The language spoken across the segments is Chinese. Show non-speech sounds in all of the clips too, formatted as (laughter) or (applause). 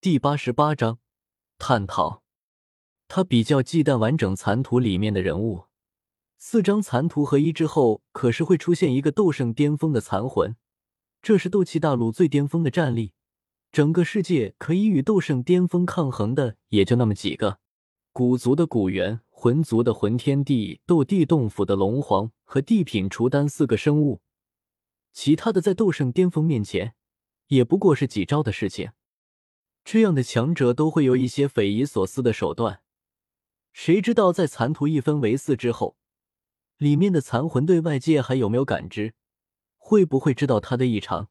第八十八章探讨。他比较忌惮完整残图里面的人物，四张残图合一之后，可是会出现一个斗圣巅峰的残魂，这是斗气大陆最巅峰的战力。整个世界可以与斗圣巅峰抗衡的，也就那么几个：古族的古猿、魂族的魂天帝、斗帝洞府的龙皇和地品除丹四个生物。其他的在斗圣巅峰面前，也不过是几招的事情。这样的强者都会有一些匪夷所思的手段。谁知道在残图一分为四之后，里面的残魂对外界还有没有感知？会不会知道他的异常？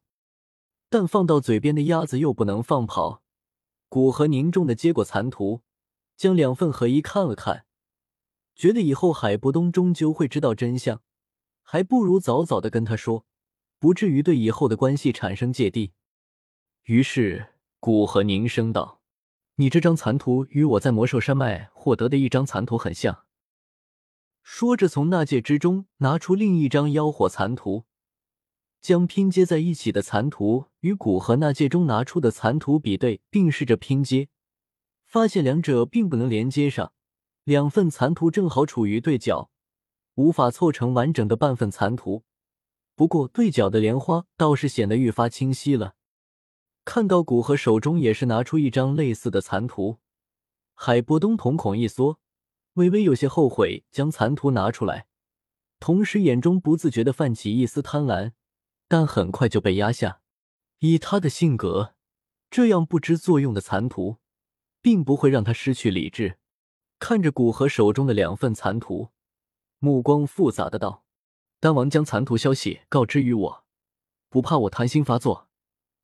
但放到嘴边的鸭子又不能放跑。古河凝重的接过残图，将两份合一看了看，觉得以后海波东终究会知道真相，还不如早早的跟他说，不至于对以后的关系产生芥蒂。于是古河凝声道：“你这张残图与我在魔兽山脉获得的一张残图很像。”说着，从纳戒之中拿出另一张妖火残图。将拼接在一起的残图与古河纳戒中拿出的残图比对，并试着拼接，发现两者并不能连接上。两份残图正好处于对角，无法凑成完整的半份残图。不过对角的莲花倒是显得愈发清晰了。看到古河手中也是拿出一张类似的残图，海波东瞳孔一缩，微微有些后悔将残图拿出来，同时眼中不自觉的泛起一丝贪婪。但很快就被压下。以他的性格，这样不知作用的残图，并不会让他失去理智。看着古河手中的两份残图，目光复杂的道：“丹王将残图消息告知于我，不怕我贪心发作，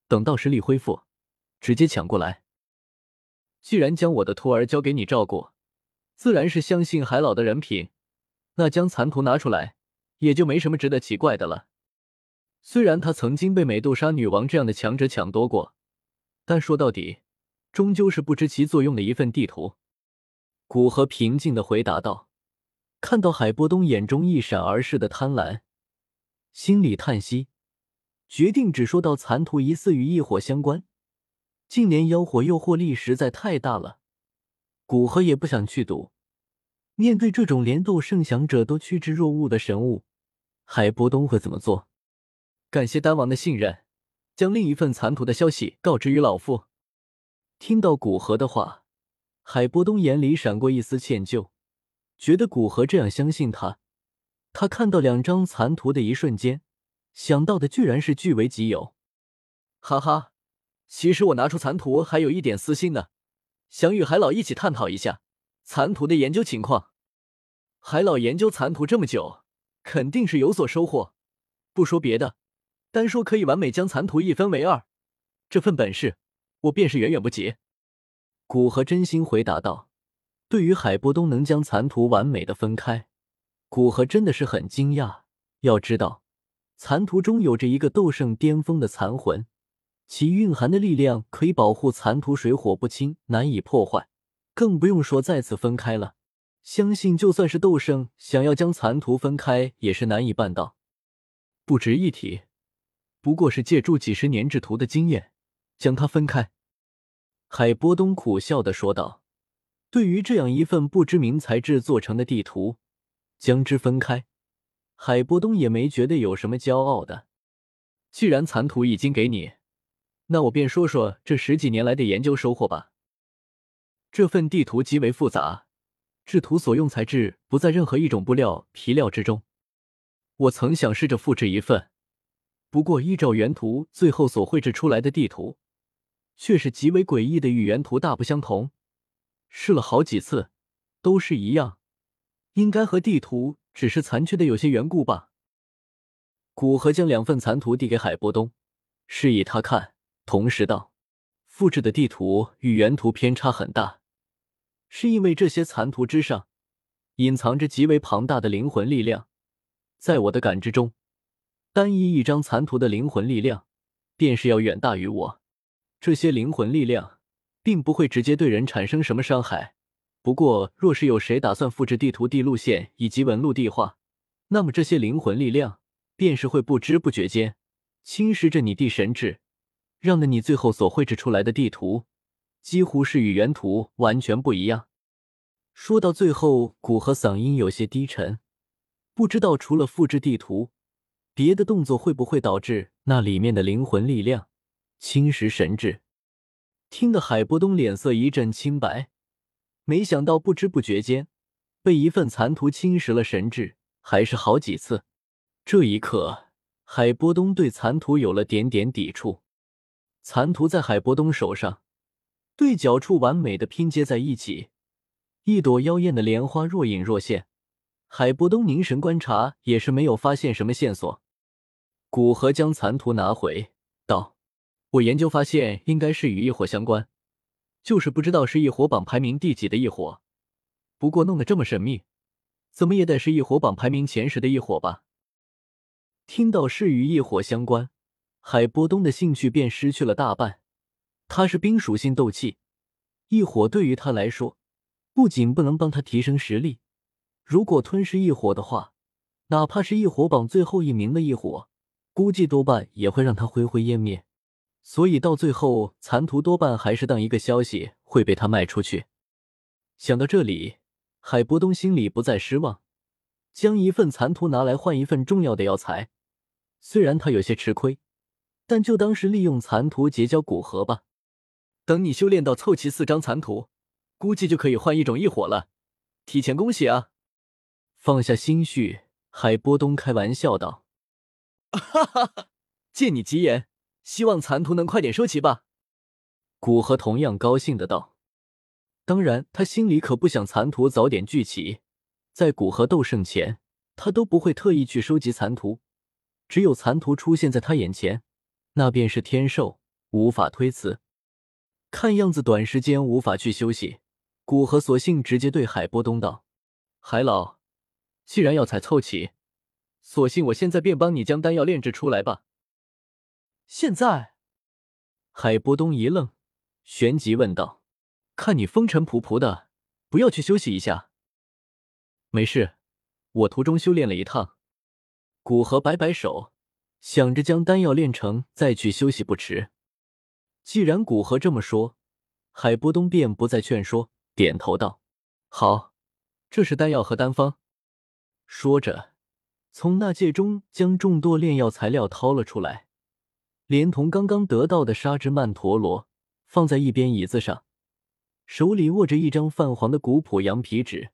等到实力恢复，直接抢过来。既然将我的徒儿交给你照顾，自然是相信海老的人品，那将残图拿出来，也就没什么值得奇怪的了。”虽然他曾经被美杜莎女王这样的强者抢夺过，但说到底，终究是不知其作用的一份地图。古河平静的回答道：“看到海波东眼中一闪而逝的贪婪，心里叹息，决定只说到残图疑似与异火相关。近年妖火诱惑力实在太大了，古河也不想去赌。面对这种连斗圣降者都趋之若鹜的神物，海波东会怎么做？”感谢丹王的信任，将另一份残图的消息告知于老夫。听到古河的话，海波东眼里闪过一丝歉疚，觉得古河这样相信他。他看到两张残图的一瞬间，想到的居然是据为己有。哈哈，其实我拿出残图还有一点私心呢，想与海老一起探讨一下残图的研究情况。海老研究残图这么久，肯定是有所收获。不说别的。单说可以完美将残图一分为二，这份本事我便是远远不及。古河真心回答道：“对于海波东能将残图完美的分开，古河真的是很惊讶。要知道，残图中有着一个斗圣巅峰的残魂，其蕴含的力量可以保护残图水火不侵，难以破坏，更不用说再次分开了。相信就算是斗圣，想要将残图分开也是难以办到。不值一提。”不过是借助几十年制图的经验，将它分开。”海波东苦笑的说道。“对于这样一份不知名材质做成的地图，将之分开，海波东也没觉得有什么骄傲的。既然残图已经给你，那我便说说这十几年来的研究收获吧。这份地图极为复杂，制图所用材质不在任何一种布料、皮料之中。我曾想试着复制一份。”不过，依照原图最后所绘制出来的地图，却是极为诡异的，与原图大不相同。试了好几次，都是一样，应该和地图只是残缺的有些缘故吧。古河将两份残图递给海波东，示意他看，同时道：“复制的地图与原图偏差很大，是因为这些残图之上隐藏着极为庞大的灵魂力量，在我的感知中。”单一一张残图的灵魂力量，便是要远大于我。这些灵魂力量并不会直接对人产生什么伤害。不过，若是有谁打算复制地图地路线以及纹路地画，那么这些灵魂力量便是会不知不觉间侵蚀着你地神智，让的你最后所绘制出来的地图几乎是与原图完全不一样。说到最后，古河嗓音有些低沉，不知道除了复制地图，别的动作会不会导致那里面的灵魂力量侵蚀神智？听得海波东脸色一阵青白，没想到不知不觉间被一份残图侵蚀了神智，还是好几次。这一刻，海波东对残图有了点点抵触。残图在海波东手上，对角处完美的拼接在一起。一朵妖艳的莲花若隐若现，海波东凝神观察，也是没有发现什么线索。古河将残图拿回，道：“我研究发现，应该是与异火相关，就是不知道是异火榜排名第几的异火。不过弄得这么神秘，怎么也得是异火榜排名前十的异火吧？”听到是与异火相关，海波东的兴趣便失去了大半。他是冰属性斗气，异火对于他来说。不仅不能帮他提升实力，如果吞噬异火的话，哪怕是异火榜最后一名的异火，估计多半也会让他灰灰烟灭。所以到最后，残图多半还是当一个消息会被他卖出去。想到这里，海波东心里不再失望，将一份残图拿来换一份重要的药材。虽然他有些吃亏，但就当是利用残图结交古河吧。等你修炼到凑齐四张残图。估计就可以换一种异火了，提前恭喜啊！放下心绪，海波东开玩笑道：“ (laughs) 哈哈哈，借你吉言，希望残图能快点收齐吧。”古河同样高兴的道：“当然，他心里可不想残图早点聚齐，在古河斗圣前，他都不会特意去收集残图，只有残图出现在他眼前，那便是天寿，无法推辞。看样子短时间无法去休息。”古河索性直接对海波东道：“海老，既然药材凑齐，索性我现在便帮你将丹药炼制出来吧。”现在，海波东一愣，旋即问道：“看你风尘仆仆的，不要去休息一下？”“没事，我途中修炼了一趟。”古河摆摆手，想着将丹药炼成再去休息不迟。既然古河这么说，海波东便不再劝说。点头道：“好，这是丹药和丹方。”说着，从纳戒中将众多炼药材料掏了出来，连同刚刚得到的沙之曼陀罗，放在一边椅子上，手里握着一张泛黄的古朴羊皮纸，